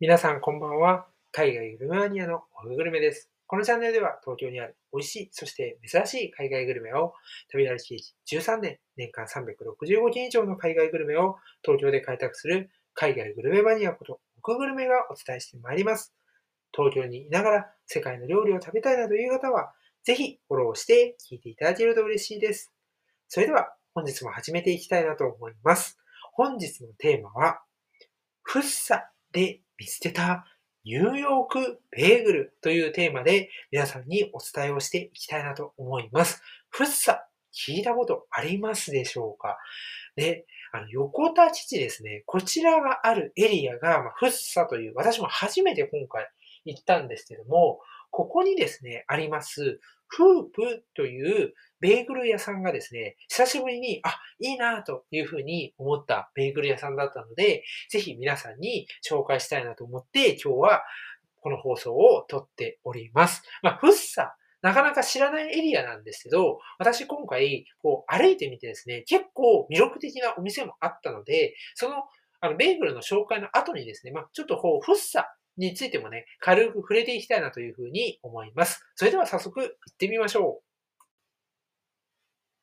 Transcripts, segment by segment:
皆さんこんばんは。海外グルメマニアのオフグルメです。このチャンネルでは東京にある美味しい、そして珍しい海外グルメを旅歩き13年、年間365件以上の海外グルメを東京で開拓する海外グルメマニアことオフグルメがお伝えしてまいります。東京にいながら世界の料理を食べたいなという方は、ぜひフォローして聞いていただけると嬉しいです。それでは本日も始めていきたいなと思います。本日のテーマは、フッサで見捨てたニューヨークベーグルというテーマで皆さんにお伝えをしていきたいなと思います。フッサ、聞いたことありますでしょうか？で、あの、横田基地ですね。こちらがあるエリアが、ま、フッサという、私も初めて今回行ったんですけども、ここにですね、あります、フープというベーグル屋さんがですね、久しぶりに、あ、いいなというふうに思ったベーグル屋さんだったので、ぜひ皆さんに紹介したいなと思って、今日はこの放送を撮っております。まあ、フッサ、なかなか知らないエリアなんですけど、私今回、こう歩いてみてですね、結構魅力的なお店もあったので、その、あの、ベーグルの紹介の後にですね、まあ、ちょっとこう、フッサについてもね、軽く触れていきたいなというふうに思います。それでは早速行ってみましょう。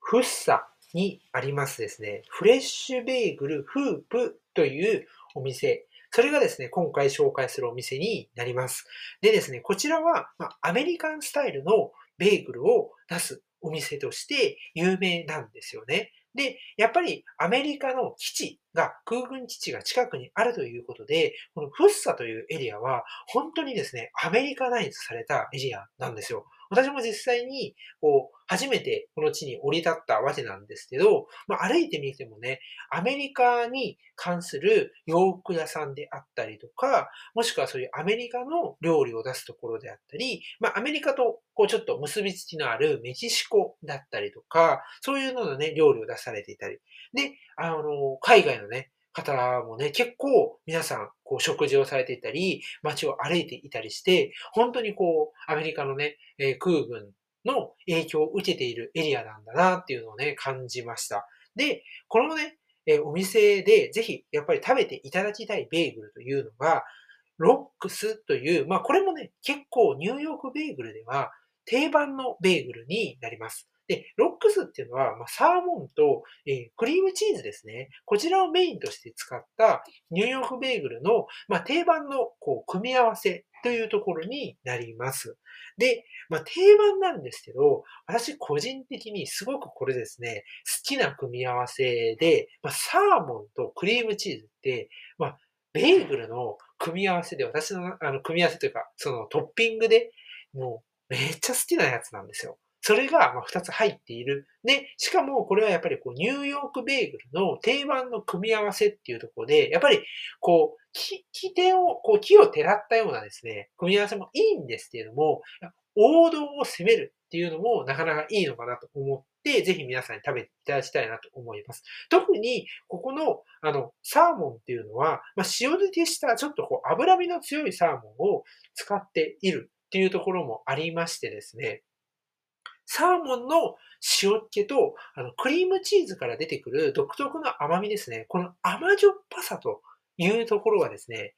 フッサにありますですね、フレッシュベーグルフープというお店。それがですね、今回紹介するお店になります。でですね、こちらは、まアメリカンスタイルのベーグルを出すお店として有名なんですよね。で、やっぱりアメリカの基地が、空軍基地が近くにあるということで、このフッサというエリアは、本当にですね、アメリカナイズされたエリアなんですよ。私も実際に、こう、初めてこの地に降り立ったわけなんですけど、まあ、歩いてみてもね、アメリカに関する洋服屋さんであったりとか、もしくはそういうアメリカの料理を出すところであったり、まあ、アメリカとこうちょっと結びつきのあるメキシコだったりとか、そういうののね、料理を出されていたり。で、あの、海外のね、方もね、結構皆さん、こう、食事をされていたり、街を歩いていたりして、本当にこう、アメリカのね、えー、空軍の影響を受けているエリアなんだなっていうのをね、感じました。で、このね、えー、お店でぜひやっぱり食べていただきたいベーグルというのが、ロックスという、まあこれもね、結構ニューヨークベーグルでは定番のベーグルになります。で、ロックスっていうのは、まあ、サーモンと、えー、クリームチーズですね。こちらをメインとして使ったニューヨークベーグルの、まあ、定番のこう組み合わせというところになります。で、まあ、定番なんですけど、私個人的にすごくこれですね、好きな組み合わせで、まあ、サーモンとクリームチーズって、まあ、ベーグルの組み合わせで、私のあの組み合わせというか、そのトッピングでもうめっちゃ好きなやつなんですよ。それが2つ入っている。で、しかもこれはやっぱりこうニューヨークベーグルの定番の組み合わせっていうところで、やっぱりこう、木、木手を、こう木をてらったようなですね、組み合わせもいいんですけれども、王道を攻めるっていうのもなかなかいいのかなと思って、ぜひ皆さんに食べていただきたいなと思います。特に、ここの、あの、サーモンっていうのは、まあ、塩漬けしたちょっとこう脂身の強いサーモンを使っているっていうところもありましてですね、サーモンの塩っ気と、あの、クリームチーズから出てくる独特の甘みですね。この甘じょっぱさというところがですね、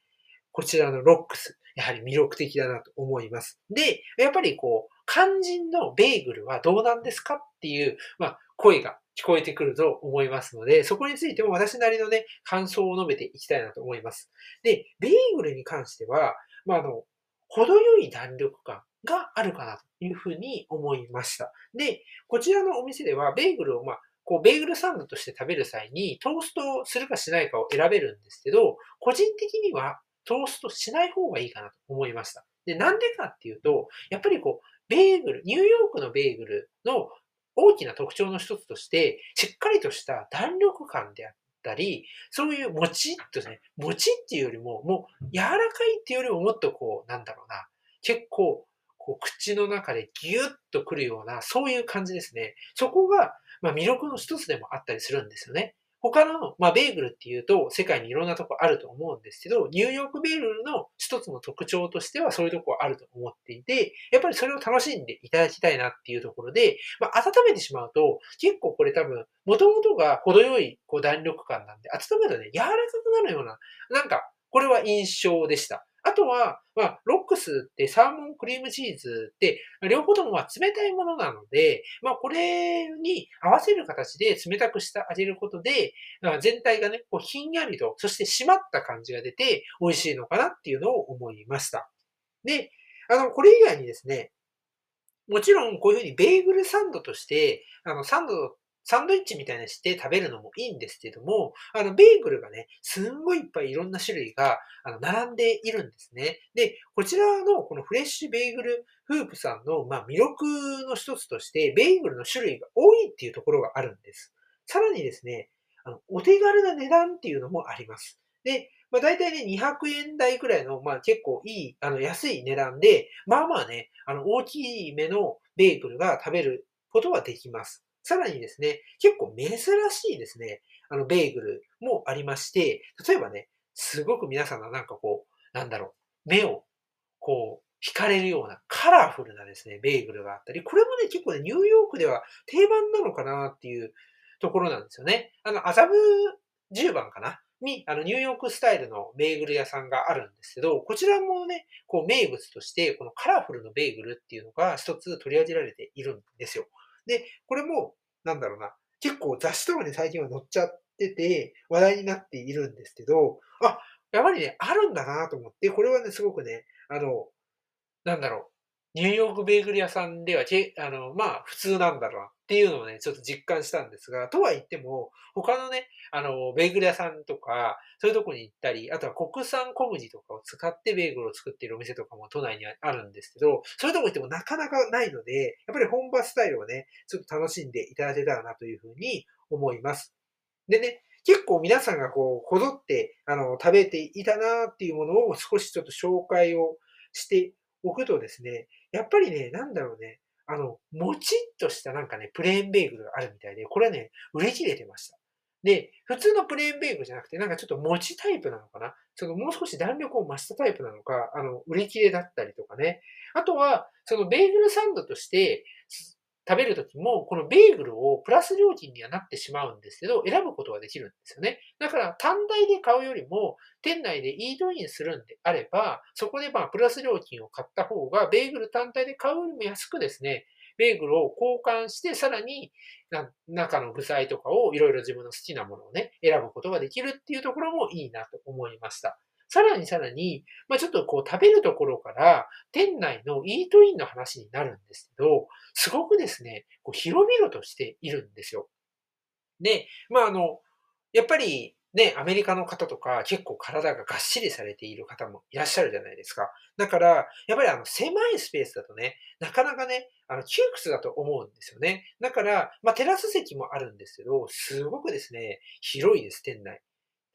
こちらのロックス、やはり魅力的だなと思います。で、やっぱりこう、肝心のベーグルはどうなんですかっていう、まあ、声が聞こえてくると思いますので、そこについても私なりのね、感想を述べていきたいなと思います。で、ベーグルに関しては、まあ、あの、程よい弾力感があるかなというふうに思いました。で、こちらのお店ではベーグルをまあ、こう、ベーグルサンドとして食べる際にトーストするかしないかを選べるんですけど、個人的にはトーストしない方がいいかなと思いました。で、なんでかっていうと、やっぱりこう、ベーグル、ニューヨークのベーグルの大きな特徴の一つとして、しっかりとした弾力感であったり、そういうもちっとね、もちっていうよりも、もう柔らかいっていうよりももっとこう、なんだろうな、結構こう口の中でギュッとくるような、そういう感じですね。そこが、まあ、魅力の一つでもあったりするんですよね。他の、まあ、ベーグルっていうと、世界にいろんなとこあると思うんですけど、ニューヨークベーグルの一つの特徴としては、そういうとこあると思っていて、やっぱりそれを楽しんでいただきたいなっていうところで、まあ、温めてしまうと、結構これ多分、元々が程よいこう弾力感なんで、温めるとね、柔らかくなるような、なんか、これは印象でした。あとは、まあ、ロックスってサーモンクリームチーズって、両方ともま冷たいものなので、まあ、これに合わせる形で冷たくしてあげることで、まあ、全体がね、こうひんやりと、そして締まった感じが出て美味しいのかなっていうのを思いました。で、あの、これ以外にですね、もちろんこういうふうにベーグルサンドとして、あの、サンドサンドイッチみたいにして食べるのもいいんですけども、あの、ベーグルがね、すんごいいっぱいいろんな種類が、あの、並んでいるんですね。で、こちらのこのフレッシュベーグルフープさんの、まあ、魅力の一つとして、ベーグルの種類が多いっていうところがあるんです。さらにですね、あの、お手軽な値段っていうのもあります。で、まあ、大体ね、200円台くらいの、まあ、結構いい、あの、安い値段で、まあまあね、あの、大きい目のベーグルが食べることはできます。さらにですね、結構珍しいですね、あの、ベーグルもありまして、例えばね、すごく皆さんのなんかこう、なんだろう、目を、こう、惹かれるようなカラフルなですね、ベーグルがあったり、これもね、結構ね、ニューヨークでは定番なのかなっていうところなんですよね。あの、麻布10番かな？に、あの、ニューヨークスタイルのベーグル屋さんがあるんですけど、こちらもね、こう、名物として、このカラフルのベーグルっていうのが一つ取り上げられているんですよ。で、これも、なんだろうな、結構雑誌とかに最近は載っちゃってて、話題になっているんですけど、あ、やっぱりね、あるんだなと思って、これはね、すごくね、あの、なんだろう、ニューヨークベーグル屋さんでは、あの、まあ、普通なんだろうなっていうのをね、ちょっと実感したんですが、とは言っても、他のね、あの、ベーグル屋さんとか、そういうとこに行ったり、あとは国産小麦とかを使ってベーグルを作っているお店とかも都内にあるんですけど、そういうとこ行ってもなかなかないので、やっぱり本場スタイルをね、ちょっと楽しんでいただけたらなというふうに思います。でね、結構皆さんがこう、こぞって、あの、食べていたなっていうものを少しちょっと紹介をしておくとですね、やっぱりね、なんだろうね、あの、もちっとしたなんかね、プレーンベーグルがあるみたいで、これはね、売り切れてました。で、普通のプレーンベーグルじゃなくて、なんかちょっと餅タイプなのかな？そのもう少し弾力を増したタイプなのか、あの、売り切れだったりとかね。あとは、そのベーグルサンドとして、食べるときも、このベーグルをプラス料金にはなってしまうんですけど、選ぶことができるんですよね。だから、単体で買うよりも、店内でイートインするんであれば、そこでまあ、プラス料金を買った方が、ベーグル単体で買うよりも安くですね、ベーグルを交換して、さらに中の具材とかをいろいろ自分の好きなものをね、選ぶことができるっていうところもいいなと思いました。さらにさらに、まあ、ちょっとこう食べるところから店内のイートインの話になるんですけど、すごくですね、こう広々としているんですよ。で、まああの、やっぱりね、アメリカの方とか結構体ががっしりされている方もいらっしゃるじゃないですか。だから、やっぱりあの狭いスペースだとね、なかなかね、あの窮屈だと思うんですよね。だから、まあテラス席もあるんですけど、すごくですね、広いです、店内。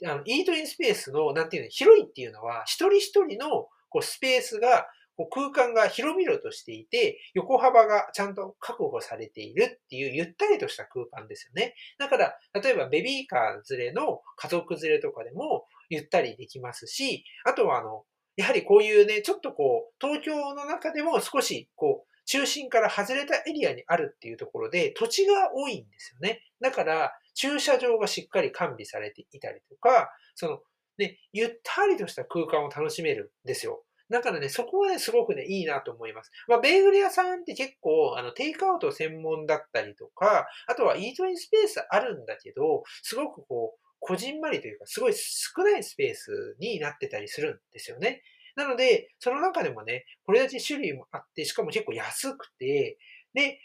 あの、イートインスペースの、なんていうの、広いっていうのは、一人一人のこうスペースがこう空間が広々としていて、横幅がちゃんと確保されているっていうゆったりとした空間ですよね。だから、例えばベビーカー連れの家族連れとかでもゆったりできますし、あとはあの、やはりこういうね、ちょっとこう、東京の中でも少しこう、中心から外れたエリアにあるっていうところで土地が多いんですよね。だから、駐車場がしっかり完備されていたりとか、その、ね、ゆったりとした空間を楽しめるんですよ。だからね、そこはね、すごくね、いいなと思います。まあ、ベーグル屋さんって結構、あの、テイクアウト専門だったりとか、あとはイートインスペースあるんだけど、すごくこう、こじんまりというか、すごい少ないスペースになってたりするんですよね。なので、その中でもね、これだけ種類もあって、しかも結構安くて、で、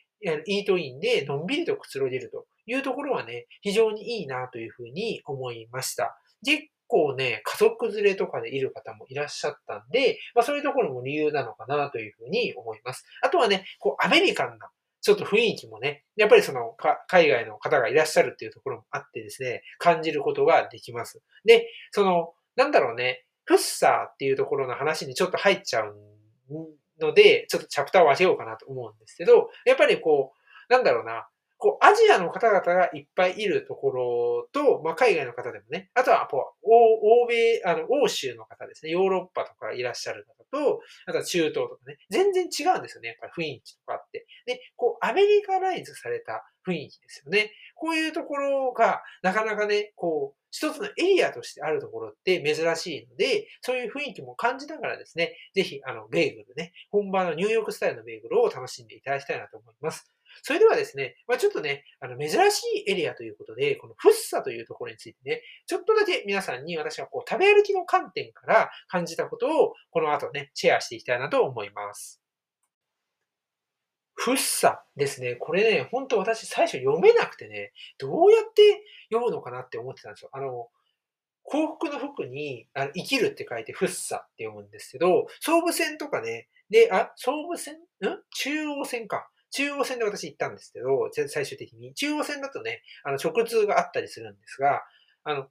イートインでのんびりとくつろげるというところはね、非常にいいなというふうに思いました。で、構ね、家族連れとかでいる方もいらっしゃったんで、まあそういうところも理由なのかなというふうに思います。あとはね、こうアメリカンなちょっと雰囲気もね、やっぱりその海外の方がいらっしゃるっていうところもあってですね、感じることができます。で、その、なんだろうね、フッサーっていうところの話にちょっと入っちゃうので、ちょっとチャプターを分けようかなと思うんですけど、やっぱりこう、なんだろうな、こう、アジアの方々がいっぱいいるところと、まあ、海外の方でもね、あとは、こう、欧米、あの、欧州の方ですね、ヨーロッパとかいらっしゃる方と、あとは中東とかね、全然違うんですよね、やっぱり雰囲気とかって。で、こう、アメリカライズされた雰囲気ですよね。こういうところが、なかなかね、こう、一つのエリアとしてあるところって珍しいので、そういう雰囲気も感じながらですね、ぜひ、あの、ベーグルね、本場のニューヨークスタイルのベーグルを楽しんでいただきたいなと思います。それではですね、まあ、ちょっとね、あの、珍しいエリアということで、このフッサというところについてね、ちょっとだけ皆さんに私はこう、食べ歩きの観点から感じたことを、この後ね、シェアしていきたいなと思います。フッサですね。これね、本当私最初読めなくてね、どうやって読むのかなって思ってたんですよ。あの、幸福の服に、あの生きるって書いてフッサって読むんですけど、総武線とかね、で、あ、総武線？ん？中央線か。中央線で私行ったんですけど、最終的に。中央線だとね、あの、直通があったりするんですが、あの、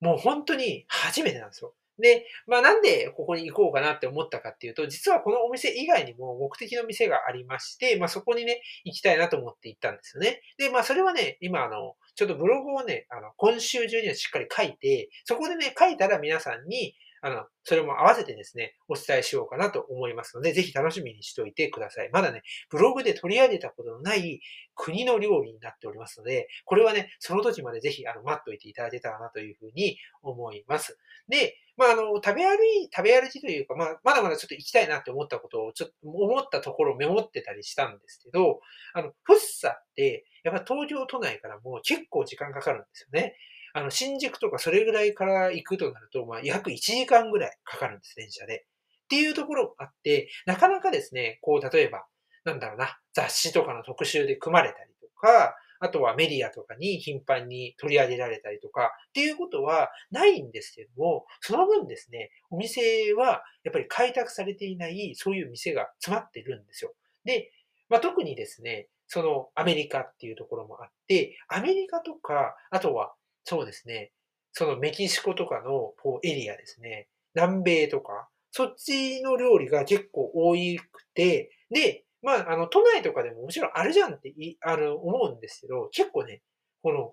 もう本当に初めてなんですよ。で、まあなんでここに行こうかなって思ったかっていうと、実はこのお店以外にも目的の店がありまして、まあそこにね、行きたいなと思って行ったんですよね。で、まあそれはね、今あの、ちょっとブログをね、あの、今週中にはしっかり書いて、そこでね、書いたら皆さんに、あの、それも合わせてですね、お伝えしようかなと思いますので、ぜひ楽しみにしておいてください。まだね、ブログで取り上げたことのない国の料理になっておりますので、これはね、その時までぜひ、あの、待っておいていただけたらなというふうに思います。で、まあ、あの、食べ歩い、食べ歩きというか、まあ、まだまだちょっと行きたいなって思ったことを、ちょっと思ったところをメモってたりしたんですけど、あの、フッサって、やっぱ東京都内からも結構時間かかるんですよね。あの、新宿とかそれぐらいから行くとなると、まあ、約1時間ぐらいかかるんです、電車で。っていうところもあって、なかなかですね、こう、例えば、なんだろうな、雑誌とかの特集で組まれたりとか、あとはメディアとかに頻繁に取り上げられたりとかっていうことはないんですけども、その分ですね、お店はやっぱり開拓されていないそういう店が詰まってるんですよ。で、まあ、特にですね、そのアメリカっていうところもあって、アメリカとか、あとはそうですね。そのメキシコとかのこうエリアですね。南米とか、そっちの料理が結構多くて、で、まあ、あの、都内とかでももちろんあるじゃんっていあの思うんですけど、結構ね、この、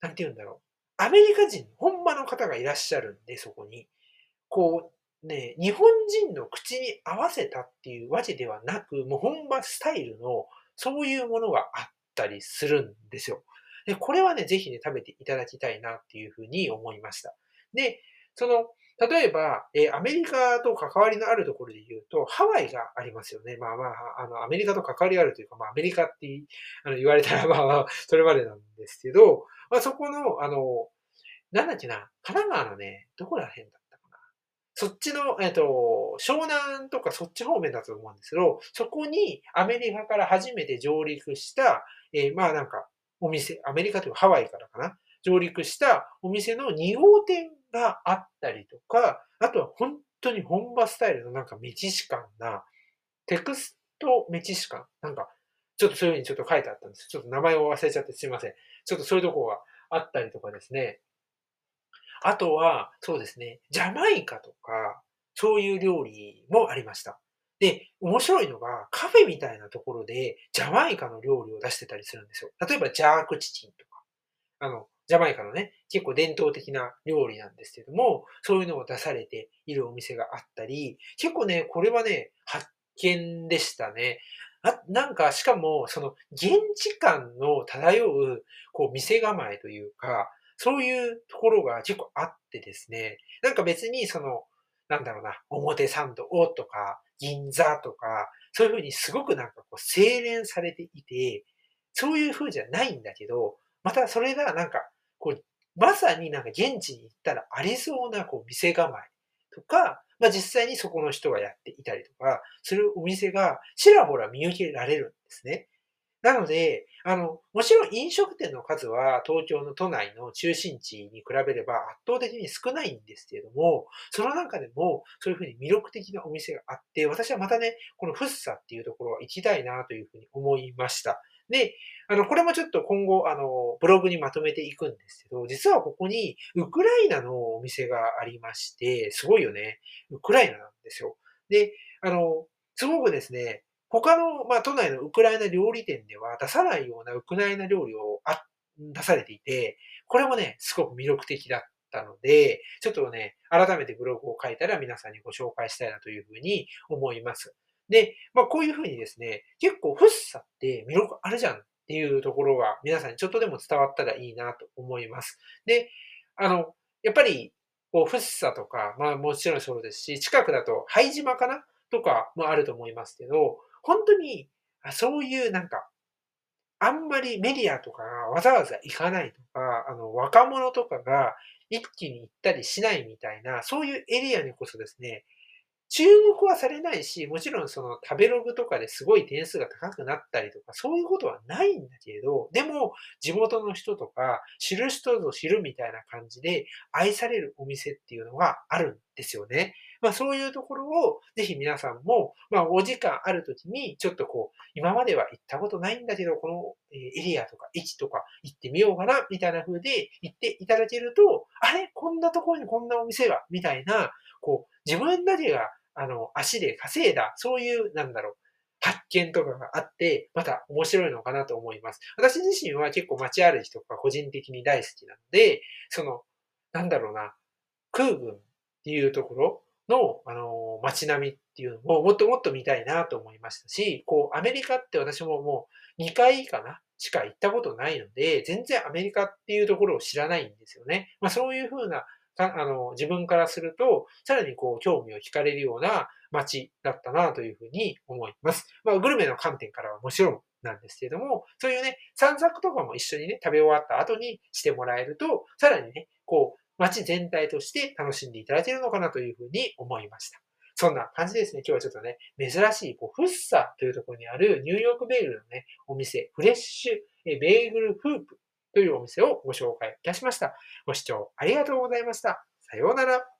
なんて言うんだろう。アメリカ人、本場の方がいらっしゃるんで、そこに。こう、ね、日本人の口に合わせたっていうわけではなく、もう本場スタイルの、そういうものがあったりするんですよ。で、これはね、ぜひね、食べていただきたいなっていうふうに思いました。で、その、例えば、えー、アメリカと関わりのあるところで言うと、ハワイがありますよね。まあまあ、あの、アメリカと関わりあるというか、まあ、アメリカってあの言われたら、まあまあ、それまでなんですけど、まあそこの、あの、なんだっけな、神奈川のね、どこら辺だ。そっちの、えっ、ー、と、湘南とかそっち方面だと思うんですけど、そこにアメリカから初めて上陸した、えー、まあなんか、お店、アメリカというかハワイからかな、上陸したお店の2号店があったりとか、あとは本当に本場スタイルのなんかメキシカンな、テクストメキシカン、なんか、ちょっとそういうふうにちょっと書いてあったんです。ちょっと名前を忘れちゃってすいません。ちょっとそういうとこがあったりとかですね。あとは、そうですね、ジャマイカとか、そういう料理もありました。で、面白いのが、カフェみたいなところで、ジャマイカの料理を出してたりするんですよ。例えば、ジャークチキンとか。あの、ジャマイカのね、結構伝統的な料理なんですけども、そういうのを出されているお店があったり、結構ね、これはね、発見でしたね。あ、なんか、しかも、その、現地感の漂う、こう、店構えというか、そういうところが結構あってですね、なんか別に、その、なんだろうな、表参道とか、銀座とか、そういうふうにすごくなんかこう精錬されていて、そういう風じゃないんだけど、またそれがなんか、こう、まさになんか現地に行ったらありそうなこう店構えとか、まあ実際にそこの人がやっていたりとか、するお店がちらほら見受けられるんですね。なので、あの、もちろん飲食店の数は東京の都内の中心地に比べれば圧倒的に少ないんですけれども、その中でもそういうふうに魅力的なお店があって、私はまたね、このフッサっていうところは行きたいなというふうに思いました。で、あの、これもちょっと今後、あの、ブログにまとめていくんですけど、実はここにウクライナのお店がありまして、すごいよね。ウクライナなんですよ。で、あの、すごくですね、他の、まあ、都内のウクライナ料理店では出さないようなウクライナ料理をあ出されていて、これもね、すごく魅力的だったので、ちょっとね、改めてブログを書いたら皆さんにご紹介したいなというふうに思います。で、まあ、こういうふうにですね、結構フッサって魅力あるじゃんっていうところが皆さんにちょっとでも伝わったらいいなと思います。で、あの、やっぱり、こう、フッサとか、まあもちろんそうですし、近くだと拝島かなとかもあると思いますけど、本当に、そういうなんか、あんまりメディアとかがわざわざ行かないとか、あの、若者とかが一気に行ったりしないみたいな、そういうエリアにこそですね、注目はされないし、もちろんその食べログとかですごい点数が高くなったりとか、そういうことはないんだけれど、でも地元の人とか知る人ぞ知るみたいな感じで愛されるお店っていうのがあるんですよね。まあそういうところをぜひ皆さんも、まあお時間ある時にちょっとこう、今までは行ったことないんだけど、このエリアとか位置とか行ってみようかな、みたいな風で行っていただけると、あれ？こんなところにこんなお店が、みたいな、こう、自分だけがあの、足で稼いだ、そういう、なんだろう、発見とかがあって、また面白いのかなと思います。私自身は結構街歩きとか個人的に大好きなので、その、なんだろうな、空軍っていうところの、あの、街並みっていうのをもっともっと見たいなと思いましたし、こう、アメリカって私ももう2回かなしか行ったことないので、全然アメリカっていうところを知らないんですよね。まあそういうふうなあの、自分からすると、さらにこう、興味を惹かれるような街だったなというふうに思います。まあ、グルメの観点からはもちろんなんですけれども、そういうね、散策とかも一緒にね、食べ終わった後にしてもらえると、さらにね、こう、街全体として楽しんでいただけるのかなというふうに思いました。そんな感じですね。今日はちょっとね、珍しい、こう、フッサというところにあるニューヨークベーグルのね、お店、フレッシュベーグルフープというお店をご紹介いたしました。ご視聴ありがとうございました。さようなら。